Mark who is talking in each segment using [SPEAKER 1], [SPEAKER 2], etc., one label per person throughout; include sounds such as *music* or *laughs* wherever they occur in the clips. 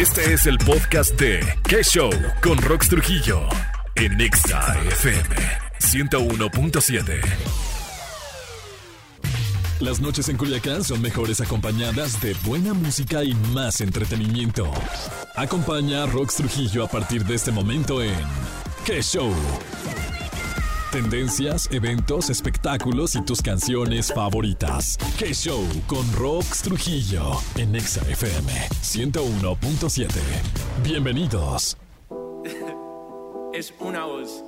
[SPEAKER 1] Este es el podcast de ¿Qué Show? Con Rox Trujillo en Nexa FM 101.7. Las noches en Culiacán son mejores acompañadas de buena música y más entretenimiento. Acompaña a Rox Trujillo a partir de este momento en ¿Qué Show? Tendencias, eventos, espectáculos y tus canciones favoritas. ¿Qué show con Rox Trujillo en Exa FM 101.7? Bienvenidos. *laughs*
[SPEAKER 2] es una voz.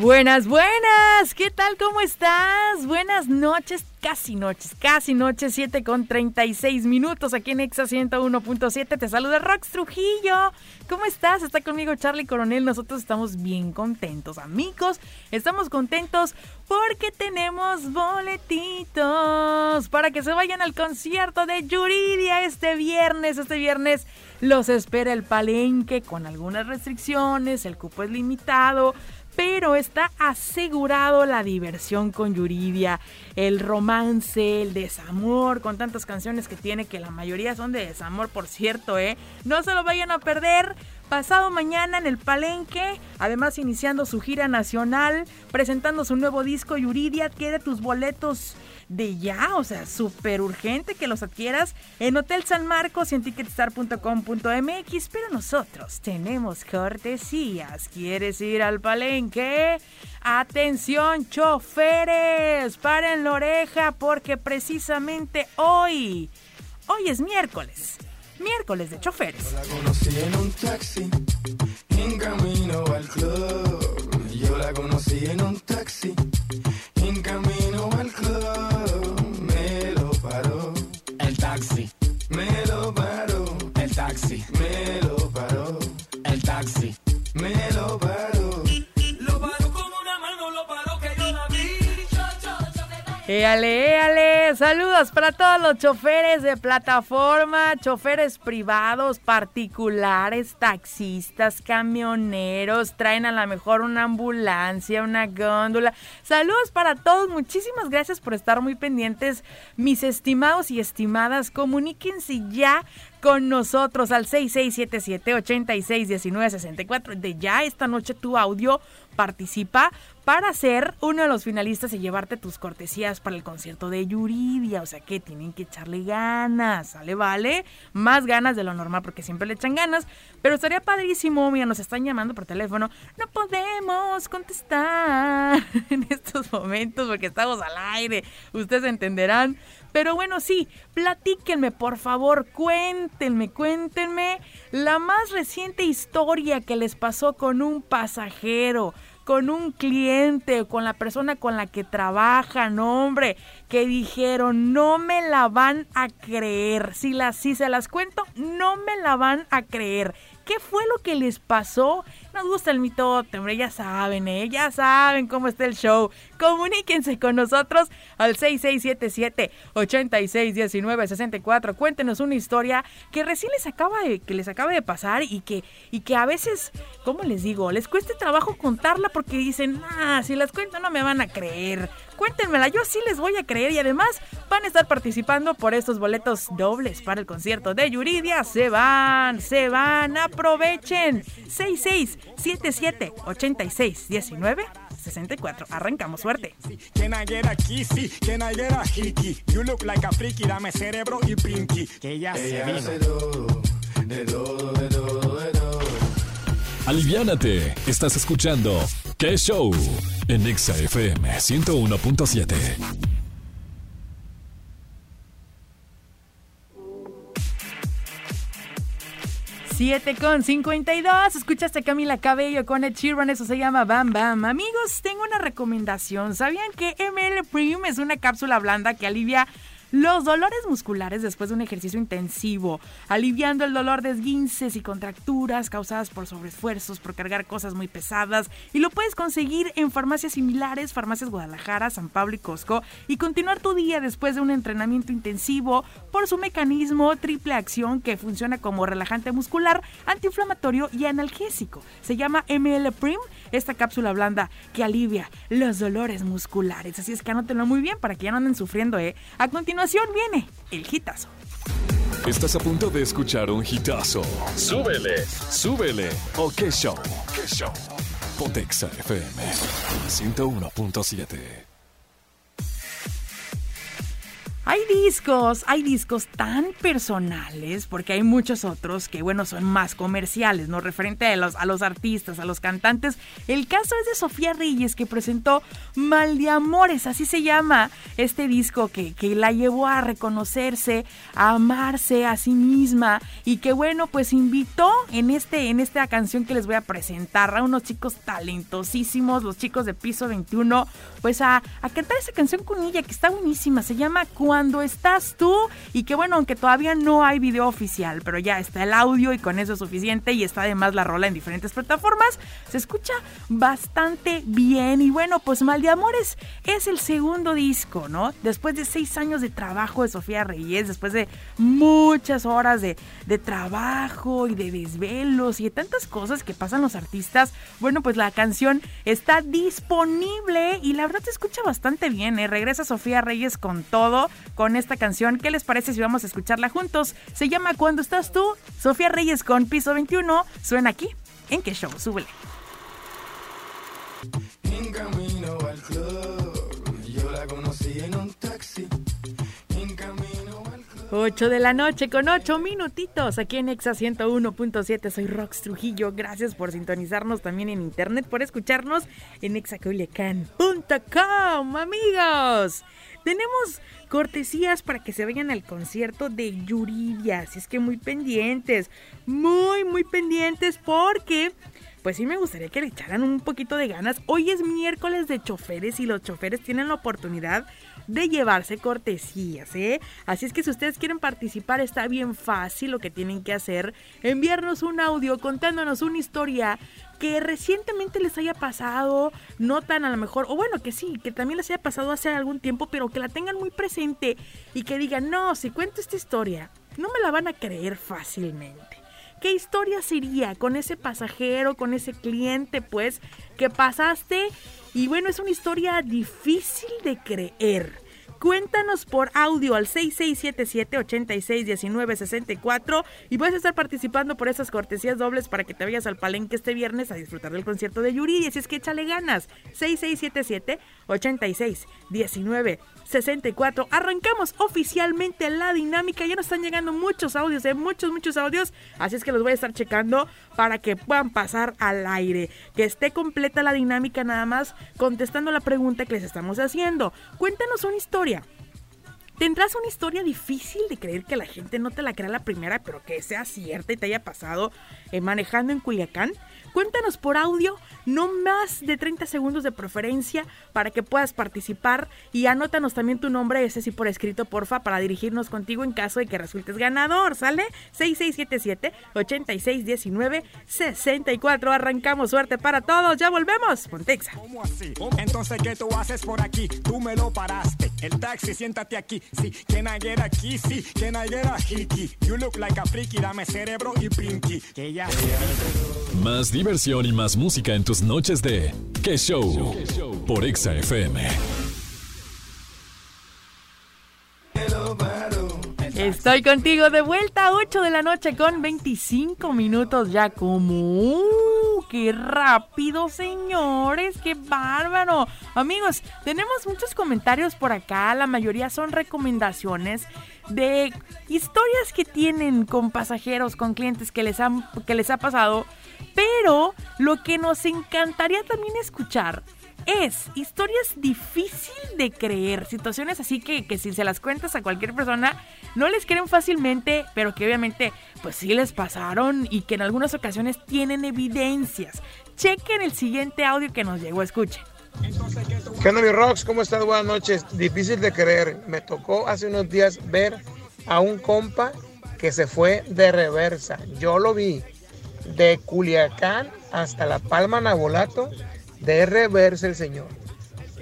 [SPEAKER 3] Buenas, buenas. ¿Qué tal? ¿Cómo estás? Buenas noches, casi noches, casi noches, 7 con 36 minutos aquí en Exa 101.7. Te saluda Rox Trujillo. ¿Cómo estás? Está conmigo Charlie Coronel. Nosotros estamos bien contentos, amigos. Estamos contentos porque tenemos boletitos para que se vayan al concierto de Yuridia este viernes. Este viernes los espera el palenque con algunas restricciones. El cupo es limitado pero está asegurado la diversión con Yuridia, el romance, el desamor, con tantas canciones que tiene que la mayoría son de desamor, por cierto, ¿eh? No se lo vayan a perder. Pasado mañana en el Palenque, además iniciando su gira nacional, presentando su nuevo disco Yuridia, adquiere tus boletos de ya, o sea, súper urgente que los adquieras en Hotel San Marcos y en ticketstar.com.mx, pero nosotros tenemos cortesías. ¿Quieres ir al palenque? Atención, choferes, paren la oreja porque precisamente hoy, hoy es miércoles, miércoles de choferes.
[SPEAKER 4] la conocí en un taxi, en camino al club. Yo la conocí en un taxi, en camino al club. Me lo paró,
[SPEAKER 2] El taxi,
[SPEAKER 4] me lo paró,
[SPEAKER 2] el taxi,
[SPEAKER 4] me lo paró,
[SPEAKER 2] el taxi.
[SPEAKER 4] me lo paró.
[SPEAKER 2] Lo paró con una mano, lo paró que yo la vi.
[SPEAKER 3] Éale, éale, saludos para todos los choferes de plataforma, choferes privados, particulares, taxistas, camioneros, traen a lo mejor una ambulancia, una góndola. Saludos para todos, muchísimas gracias por estar muy pendientes, mis estimados y estimadas, comuníquense ya con nosotros al 6677-861964. De ya esta noche tu audio participa para ser uno de los finalistas y llevarte tus cortesías para el concierto de Yuridia. O sea que tienen que echarle ganas, ¿sale? ¿Vale? Más ganas de lo normal porque siempre le echan ganas. Pero estaría padrísimo, mira, nos están llamando por teléfono. No podemos contestar *laughs* en estos momentos porque estamos al aire. Ustedes entenderán. Pero bueno, sí, platíquenme, por favor, cuéntenme, cuéntenme la más reciente historia que les pasó con un pasajero, con un cliente, con la persona con la que trabajan, hombre, que dijeron, no me la van a creer. Si, las, si se las cuento, no me la van a creer. ¿Qué fue lo que les pasó? Nos gusta el mitote, hombre, ya saben, ¿eh? Ya saben cómo está el show. Comuníquense con nosotros al 6677-861964. Cuéntenos una historia que recién les acaba de, que les acaba de pasar y que, y que a veces, ¿cómo les digo? Les cueste trabajo contarla porque dicen, ah, si las cuento no me van a creer. Cuéntenmela, yo sí les voy a creer y además van a estar participando por estos boletos dobles para el concierto de Yuridia. Se van, se van, aprovechen. 6677 86 19 64. Arrancamos, suerte.
[SPEAKER 5] Can I get a kissy? Can I get a hickey? You look like a freaky, dame cerebro y pinky. Que ella se
[SPEAKER 4] Ella
[SPEAKER 5] vino.
[SPEAKER 4] hace todo, de todo, de todo, de todo.
[SPEAKER 1] Aliviánate, estás escuchando ¿Qué Show? En Exa FM 101.7.
[SPEAKER 3] 7 con 52. Escuchaste a Camila Cabello con Ed Sheeran. Eso se llama Bam Bam. Amigos, tengo una recomendación. ¿Sabían que ML Prim es una cápsula blanda que alivia los dolores musculares después de un ejercicio intensivo, aliviando el dolor de esguinces y contracturas causadas por sobreesfuerzos, por cargar cosas muy pesadas. Y lo puedes conseguir en farmacias similares, farmacias Guadalajara, San Pablo y Costco, y continuar tu día después de un entrenamiento intensivo por su mecanismo triple acción que funciona como relajante muscular, antiinflamatorio y analgésico. Se llama ML Prim, esta cápsula blanda que alivia los dolores musculares. Así es que anótenlo muy bien para que ya no anden sufriendo, ¿eh? A continuación continuación viene el hitazo.
[SPEAKER 1] Estás a punto de escuchar un hitazo. Súbele, súbele. ¿O qué show? ¿Qué show? Pontexa FM 101.7.
[SPEAKER 3] Hay discos, hay discos tan personales, porque hay muchos otros que, bueno, son más comerciales, ¿no? Referente a los, a los artistas, a los cantantes. El caso es de Sofía Reyes, que presentó Mal de Amores, así se llama este disco que, que la llevó a reconocerse, a amarse a sí misma y que, bueno, pues invitó en, este, en esta canción que les voy a presentar a unos chicos talentosísimos, los chicos de Piso 21, pues a, a cantar esa canción con ella que está buenísima, se llama Cuando estás tú y que bueno, aunque todavía no hay video oficial, pero ya está el audio y con eso es suficiente y está además la rola en diferentes plataformas, se escucha bastante bien y bueno, pues Mal de Amores es el segundo disco, ¿no? Después de seis años de trabajo de Sofía Reyes, después de muchas horas de, de trabajo y de desvelos y de tantas cosas que pasan los artistas, bueno, pues la canción está disponible y la verdad se escucha bastante bien, ¿eh? Regresa Sofía Reyes con todo, con esta canción. ¿Qué les parece si vamos a escucharla juntos? Se llama Cuando estás tú, Sofía Reyes con Piso 21, suena aquí. ¿En qué show? Súbele.
[SPEAKER 4] En camino al club, yo la conocí en un taxi. En camino al club.
[SPEAKER 3] 8 de la noche con 8 minutitos aquí en Exa 101.7. Soy Rox Trujillo. Gracias por sintonizarnos también en internet, por escucharnos en exaculiacan.com, amigos. Tenemos cortesías para que se vayan al concierto de Yuridia. Así es que muy pendientes, muy, muy pendientes porque pues sí me gustaría que le echaran un poquito de ganas. Hoy es miércoles de choferes y los choferes tienen la oportunidad de llevarse cortesías, ¿eh? Así es que si ustedes quieren participar está bien fácil lo que tienen que hacer, enviarnos un audio contándonos una historia que recientemente les haya pasado, no tan a lo mejor, o bueno, que sí, que también les haya pasado hace algún tiempo, pero que la tengan muy presente y que digan, no, si cuento esta historia, no me la van a creer fácilmente. ¿Qué historia sería con ese pasajero, con ese cliente, pues, que pasaste? Y bueno, es una historia difícil de creer. Cuéntanos por audio al 6677-861964 y a estar participando por esas cortesías dobles para que te vayas al palenque este viernes a disfrutar del concierto de Yuri. Y así es que échale ganas. 6677-861964. Arrancamos oficialmente la dinámica. Ya nos están llegando muchos audios, de muchos, muchos audios. Así es que los voy a estar checando para que puedan pasar al aire. Que esté completa la dinámica nada más contestando la pregunta que les estamos haciendo. Cuéntanos una historia. Tendrás una historia difícil de creer que la gente no te la crea la primera, pero que sea cierta y te haya pasado eh, manejando en Culiacán. Cuéntanos por audio, no más de 30 segundos de preferencia para que puedas participar y anótanos también tu nombre, ese sí por escrito, porfa, para dirigirnos contigo en caso de que resultes ganador, ¿sale? 6677-8619-64. Arrancamos, suerte para todos, ya volvemos. Pontexa.
[SPEAKER 5] ¿Cómo así? Entonces, ¿qué tú haces por aquí? Tú me lo paraste. El taxi, siéntate aquí. Sí, can I get a kissy? Can I get a hickey? You look like a freaky, dame cerebro y pinky. Que ya
[SPEAKER 1] Más diversión y más música en tus noches de ¿Qué show? Por Exa FM.
[SPEAKER 3] Estoy contigo de vuelta a 8 de la noche con 25 minutos ya como... ¡Uh! ¡Qué rápido, señores! ¡Qué bárbaro! Amigos, tenemos muchos comentarios por acá. La mayoría son recomendaciones de historias que tienen con pasajeros, con clientes que les, han, que les ha pasado. Pero lo que nos encantaría también escuchar es historias difícil de creer, situaciones así que, si se las cuentas a cualquier persona no les creen fácilmente, pero que obviamente pues sí les pasaron y que en algunas ocasiones tienen evidencias. Chequen el siguiente audio que nos llegó, escuchen.
[SPEAKER 6] ¿Qué onda, Rox? ¿Cómo estás? Buenas noches. Difícil de creer. Me tocó hace unos días ver a un compa que se fue de reversa. Yo lo vi de Culiacán hasta La Palma Nabolato, de reversa el señor.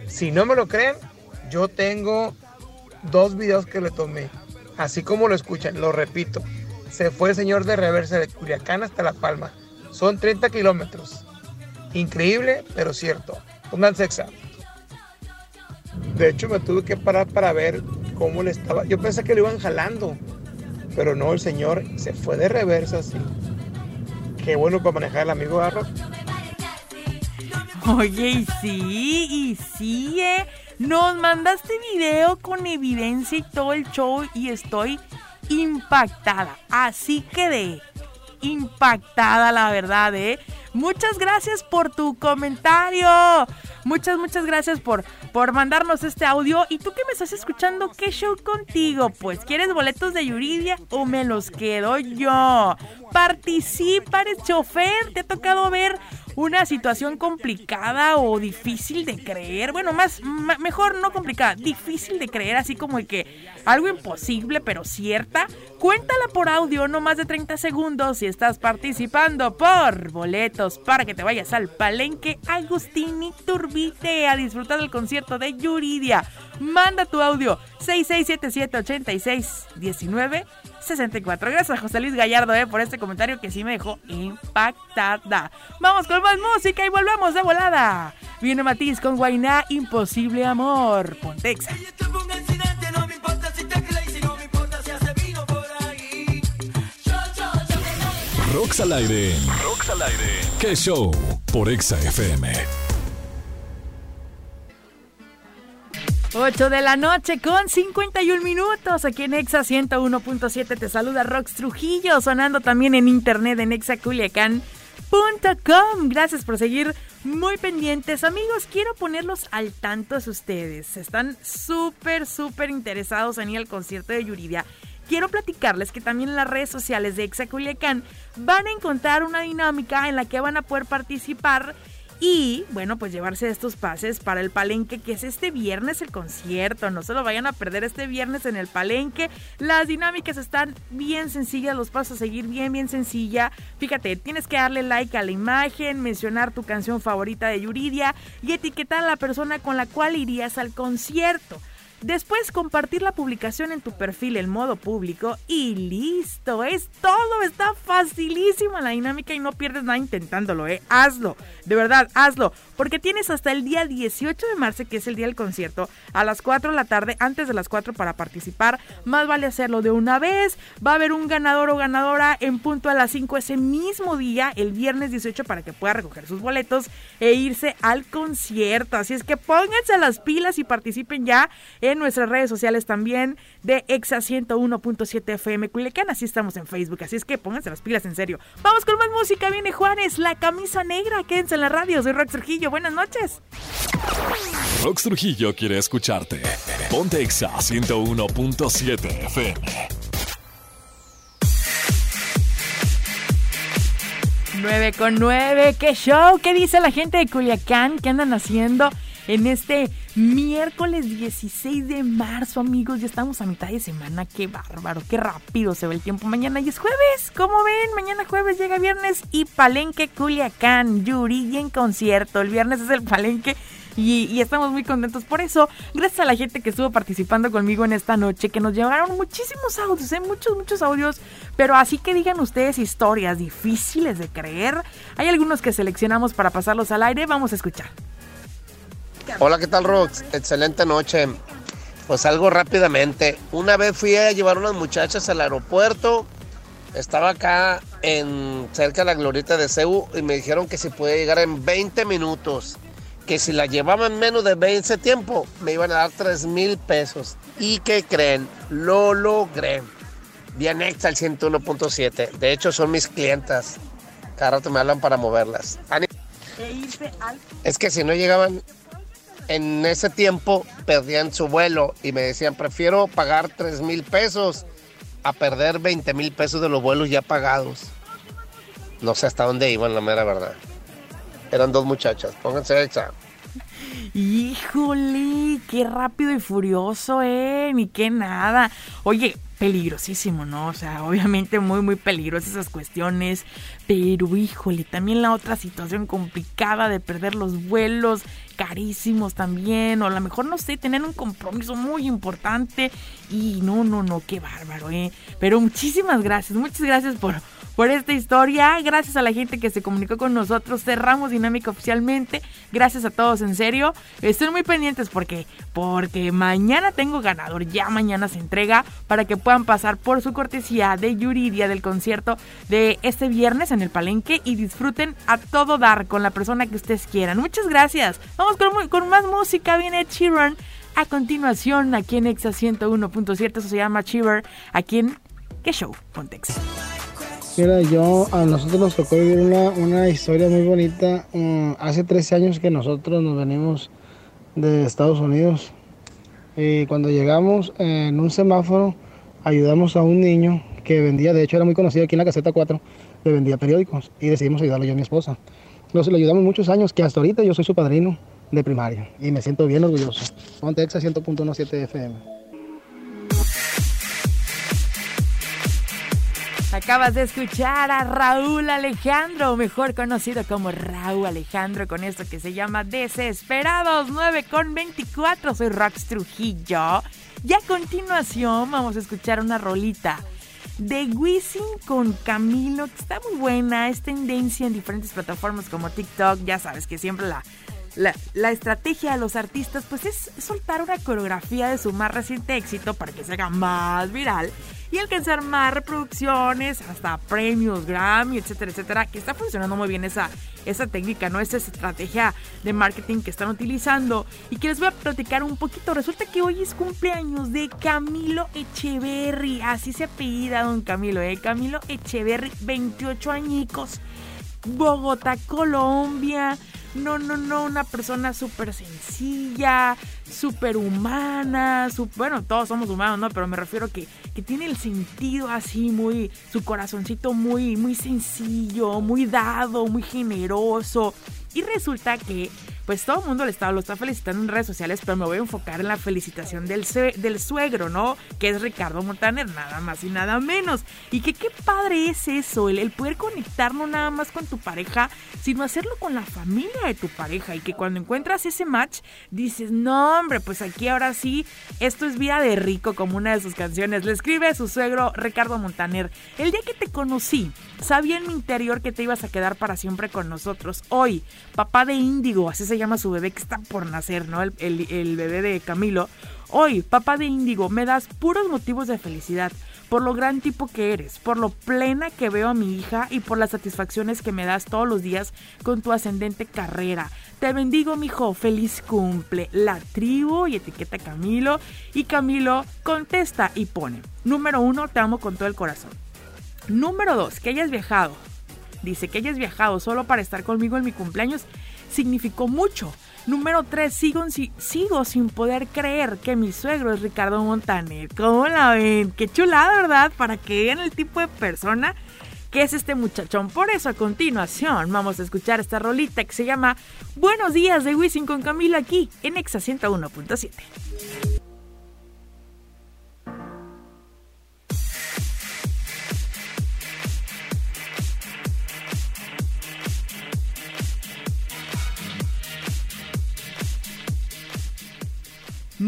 [SPEAKER 6] Si no me lo creen, yo tengo dos videos que le tomé. Así como lo escuchan, lo repito. Se fue el señor de reversa de Culiacán hasta La Palma. Son 30 kilómetros. Increíble, pero cierto. Pónganse exa. De hecho, me tuve que parar para ver cómo le estaba. Yo pensé que lo iban jalando, pero no, el señor se fue de reversa, sí. Qué bueno para manejar el amigo Garro.
[SPEAKER 3] Oye, y sí, y sí, eh. Nos mandaste video con evidencia y todo el show y estoy impactada. Así quedé. Impactada, la verdad, ¿eh? Muchas gracias por tu comentario. Muchas, muchas gracias por, por mandarnos este audio. ¿Y tú que me estás escuchando? ¿Qué show contigo? Pues, ¿quieres boletos de Yuridia o me los quedo yo? Participa, chofer. ¿Te ha tocado ver una situación complicada o difícil de creer. Bueno, más, mejor no complicada, difícil de creer, así como de que algo imposible pero cierta. Cuéntala por audio, no más de 30 segundos, si estás participando por boletos para que te vayas al Palenque Agustín Iturbide a disfrutar del concierto de Yuridia. Manda tu audio 6677 86 19 64. Gracias a José Luis Gallardo eh, por este comentario que sí me dejó impactada. Vamos con más música y volvemos de volada. Viene Matiz con Guainá, Imposible Amor. Pontexa.
[SPEAKER 1] Rox al aire. Rox al aire. ¿Qué show? Por Exa FM.
[SPEAKER 3] 8 de la noche con 51 minutos aquí en Exa 101.7 te saluda Rox Trujillo sonando también en internet en exaculiacan.com gracias por seguir muy pendientes amigos quiero ponerlos al tanto de ustedes están súper súper interesados en ir al concierto de Yuridia Quiero platicarles que también en las redes sociales de Exa Culiacán van a encontrar una dinámica en la que van a poder participar y, bueno, pues llevarse estos pases para el palenque, que es este viernes el concierto. No se lo vayan a perder este viernes en el palenque. Las dinámicas están bien sencillas, los pasos a seguir bien, bien sencilla. Fíjate, tienes que darle like a la imagen, mencionar tu canción favorita de Yuridia y etiquetar a la persona con la cual irías al concierto. Después compartir la publicación en tu perfil en modo público y listo, es todo, está facilísima la dinámica y no pierdes nada intentándolo, eh. Hazlo, de verdad, hazlo, porque tienes hasta el día 18 de marzo, que es el día del concierto, a las 4 de la tarde, antes de las 4 para participar. Más vale hacerlo de una vez. Va a haber un ganador o ganadora en punto a las 5 ese mismo día, el viernes 18, para que pueda recoger sus boletos e irse al concierto. Así es que pónganse las pilas y participen ya en nuestras redes sociales también de Exa 101.7 FM Culiacán. Así estamos en Facebook. Así es que pónganse las pilas en serio. Vamos con más música. Viene Juanes, la camisa negra. Quédense en la radio. Soy Rox Trujillo. Buenas noches.
[SPEAKER 1] Rox Trujillo quiere escucharte. Ponte Exa 101.7 FM.
[SPEAKER 3] 9 con 9. ¿Qué show? ¿Qué dice la gente de Culiacán? ¿Qué andan haciendo en este miércoles 16 de marzo, amigos? Ya estamos a mitad de semana. Qué bárbaro, qué rápido se ve el tiempo. Mañana y es jueves. ¿Cómo ven? Mañana jueves llega viernes y Palenque Culiacán. Yuri en concierto. El viernes es el Palenque. Y, estamos muy contentos por eso. Gracias a la gente que estuvo participando conmigo en esta noche, que nos llevaron muchísimos audios, ¿eh? muchos, muchos audios. Pero así que digan ustedes historias difíciles de creer. Hay algunos que seleccionamos para pasarlos al aire. Vamos a escuchar.
[SPEAKER 7] Hola, ¿qué tal, Rox? Excelente noche. Pues algo rápidamente. Una vez fui a llevar unas muchachas al aeropuerto. Estaba acá en cerca de la glorieta de Cebu y me dijeron que se podía llegar en 20 minutos que si la llevaban menos de 20 tiempo, me iban a dar 3 mil pesos. ¿Y qué creen? Lo logré. Bien extra el 101.7. De hecho, son mis clientas. Cada rato me hablan para moverlas. Es que si no llegaban en ese tiempo, perdían su vuelo y me decían, prefiero pagar 3 mil pesos a perder 20 mil pesos de los vuelos ya pagados. No sé hasta dónde iban, la mera verdad. Eran dos muchachas. Pónganse exa.
[SPEAKER 3] Híjole, qué rápido y furioso, eh. Ni qué nada. Oye, peligrosísimo, ¿no? O sea, obviamente muy, muy peligrosas esas cuestiones. Pero, híjole, también la otra situación complicada de perder los vuelos carísimos también. O a lo mejor, no sé, tener un compromiso muy importante. Y no, no, no, qué bárbaro, ¿eh? Pero muchísimas gracias, muchas gracias por por esta historia. Gracias a la gente que se comunicó con nosotros. Cerramos dinámica oficialmente. Gracias a todos, en serio. Estén muy pendientes porque, porque mañana tengo ganador. Ya mañana se entrega para que puedan pasar por su cortesía de Yuridia del concierto de este viernes en el Palenque y disfruten a todo dar con la persona que ustedes quieran. Muchas gracias. Vamos con, con más música. Viene Chiron a continuación aquí en Exa 101.7. Eso se llama Chiver. Aquí en ¿Qué Show? Pontex.
[SPEAKER 8] Mira, yo, a nosotros nos tocó vivir una, una historia muy bonita. Mm, hace 13 años que nosotros nos venimos de Estados Unidos. Y cuando llegamos en un semáforo, ayudamos a un niño que vendía, de hecho era muy conocido aquí en la caseta 4, le vendía periódicos y decidimos ayudarle yo y mi esposa. Nos le ayudamos muchos años, que hasta ahorita yo soy su padrino de primaria y me siento bien orgulloso. Ponte Exa 100.17 FM.
[SPEAKER 3] Acabas de escuchar a Raúl Alejandro, mejor conocido como Raúl Alejandro, con esto que se llama Desesperados 9 con 24. Soy Rox Trujillo. Y a continuación vamos a escuchar una rolita de Wisin con Camilo, que está muy buena, es tendencia en diferentes plataformas como TikTok, ya sabes que siempre la, la, estrategia de los artistas pues es soltar una coreografía de su más reciente éxito para que se haga más viral y alcanzar más reproducciones, hasta premios, Grammy, etcétera, etcétera, que está funcionando muy bien esa, esa técnica, ¿no? Esa estrategia de marketing que están utilizando y que les voy a platicar un poquito. Resulta que hoy es cumpleaños de Camilo Echeverry, así se apellida don Camilo, ¿eh? Camilo Echeverry, 28 añicos, Bogotá, Colombia. No, no, no, una persona súper sencilla, súper humana, bueno, todos somos humanos, ¿no? Pero me refiero que, que tiene el sentido así muy, su corazoncito muy, muy sencillo, muy dado, muy generoso. Y resulta que pues todo el mundo le está, lo está felicitando en redes sociales, pero me voy a enfocar en la felicitación del, del suegro, ¿no? Que es Ricardo Montaner, nada más y nada menos. Y que qué padre es eso, el, el poder conectar no nada más con tu pareja, sino hacerlo con la familia de tu pareja. Y que cuando encuentras ese match, dices, no, hombre, pues aquí ahora sí, esto es vida de rico, como una de sus canciones. Le escribe a su suegro Ricardo Montaner. El día que te conocí, sabía en mi interior que te ibas a quedar para siempre con nosotros. Hoy, papá de Índigo, así se llama su bebé que está por nacer, ¿no? El, bebé de Camilo. Hoy, papá de Índigo, me das puros motivos de felicidad por lo gran tipo que eres, por lo plena que veo a mi hija y por las satisfacciones que me das todos los días con tu ascendente carrera. Te bendigo, mijo, feliz cumple. La tribu y etiqueta Camilo. Y Camilo contesta y pone: Número uno, te amo con todo el corazón. Número dos, que hayas viajado. Dice que hayas viajado solo para estar conmigo en mi cumpleaños significó mucho. Número 3, sigo, sin poder creer que mi suegro es Ricardo Montaner. ¿Cómo la ven? Qué chulada, ¿verdad? Para que vean el tipo de persona que es este muchachón. Por eso a continuación vamos a escuchar esta rolita que se llama Buenos días de Wisin con Camilo aquí en Exa 101.7.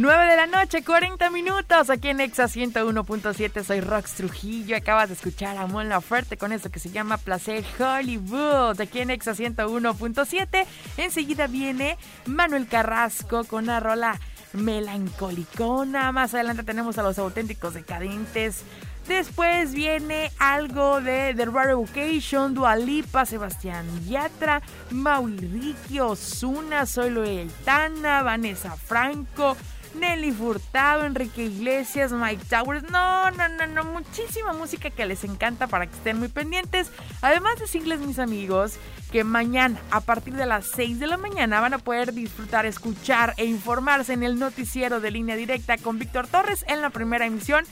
[SPEAKER 3] 9 de la noche, 40 minutos, aquí en Exa 101.7, soy Rox Trujillo, acabas de escuchar a Mon Laferte con eso que se llama Placer Hollywood, aquí en Exa 101.7, enseguida viene Manuel Carrasco con una rola melancolicona, más adelante tenemos a los auténticos decadentes, Después viene algo de The Rare Education, Dualipa, Sebastián Yatra, Maui Ricky, Osuna, Soy Loeltana, Vanessa Franco, Nelly Furtado, Enrique Iglesias, Mike Towers. No, no, no, no. Muchísima música que les encanta para que estén muy pendientes. Además de decirles, mis amigos, que mañana, a partir de las 6 de la mañana, van a poder disfrutar, escuchar e informarse en el noticiero de línea directa con Víctor Torres en la primera emisión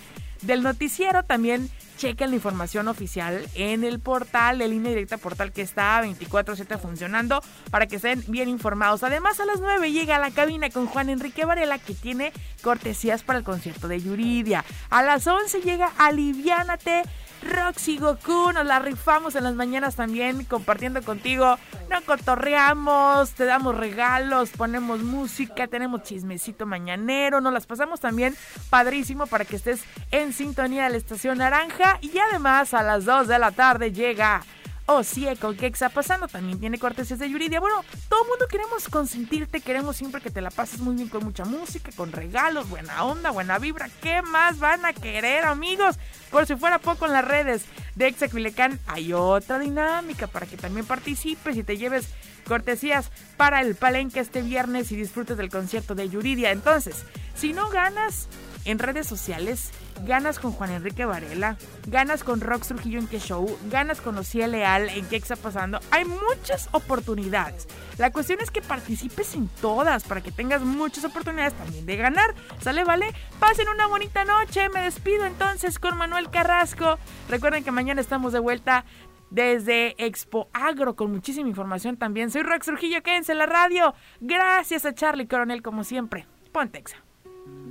[SPEAKER 3] del noticiero. También chequen la información oficial en el portal de línea directa, portal que está 24-7 funcionando para que estén bien informados. Además, a las 9 llega a la cabina con Juan Enrique Varela que tiene cortesías para el concierto de Yuridia. A las 11 llega Aliviánate Roxy Goku. Nos la rifamos en las mañanas también compartiendo contigo. Nos cotorreamos, te damos regalos, ponemos música, tenemos chismecito mañanero. Nos las pasamos también padrísimo para que estés en sintonía de la estación naranja. Y además a las 2 de la tarde llega o con ¿qué está pasando? También tiene cortesías de Yuridia. Bueno, todo el mundo queremos consentirte, queremos siempre que te la pases muy bien con mucha música, con regalos, buena onda, buena vibra. ¿Qué más van a querer, amigos? Por si fuera poco en las redes de Exacuilecán hay otra dinámica para que también participes y te lleves cortesías para el palenque este viernes y disfrutes del concierto de Yuridia. Entonces, si no ganas en redes sociales, ganas con Juan Enrique Varela, ganas con Rox Trujillo en Que Show, ganas con Lucía Leal en ¿Qué está pasando? Hay muchas oportunidades. La cuestión es que participes en todas para que tengas muchas oportunidades también de ganar. ¿Sale, vale? Pasen una bonita noche. Me despido entonces con Manuel Carrasco. Recuerden que mañana estamos de vuelta desde Expo Agro con muchísima información también. Soy Rox Trujillo, quédense en la radio. Gracias a Charlie Coronel como siempre. Pontexa.